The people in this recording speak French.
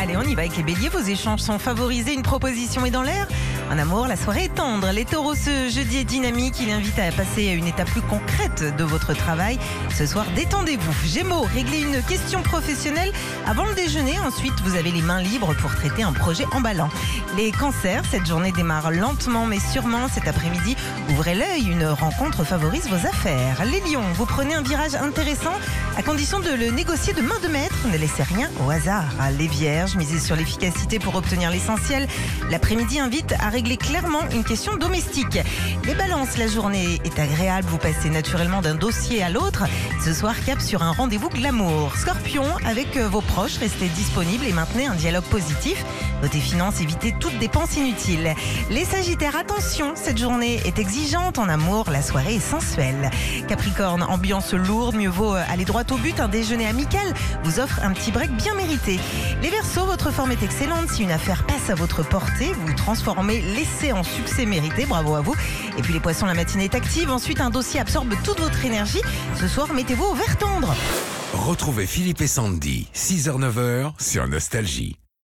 Allez, on y va avec les béliers. Vos échanges sont favorisés. Une proposition est dans l'air. En amour, la soirée est tendre. Les taureaux, ce jeudi est dynamique. Il invite à passer à une étape plus concrète de votre travail. Ce soir, détendez-vous. Gémeaux, réglez une question professionnelle avant le déjeuner. Ensuite, vous avez les mains libres pour traiter un projet emballant. Les cancers, cette journée démarre lentement mais sûrement. Cet après-midi, ouvrez l'œil. Une rencontre favorise vos affaires. Les lions, vous prenez un virage intéressant à condition de le négocier de main de maître. Ne laissez rien au hasard. Les vierges, misez sur l'efficacité pour obtenir l'essentiel. L'après-midi invite à régler clairement une question domestique. Les balances, la journée est agréable. Vous passez naturellement d'un dossier à l'autre. Ce soir, cap sur un rendez-vous glamour. Scorpion, avec vos proches, restez disponible et maintenez un dialogue positif. Côté finances, évitez toute dépense inutile. Les sagittaires, attention, cette journée est exigeante en amour. La soirée est sensuelle. Capricorne, ambiance lourde. Mieux vaut aller droit au but. Un déjeuner amical vous offre un petit break bien mérité. Les Verseaux, votre forme est excellente. Si une affaire passe à votre portée, vous transformez l'essai en succès mérité. Bravo à vous. Et puis les poissons, la matinée est active. Ensuite, un dossier absorbe toute votre énergie. Ce soir, mettez-vous au vert tendre. Retrouvez Philippe et Sandy, 6h-9h sur Nostalgie.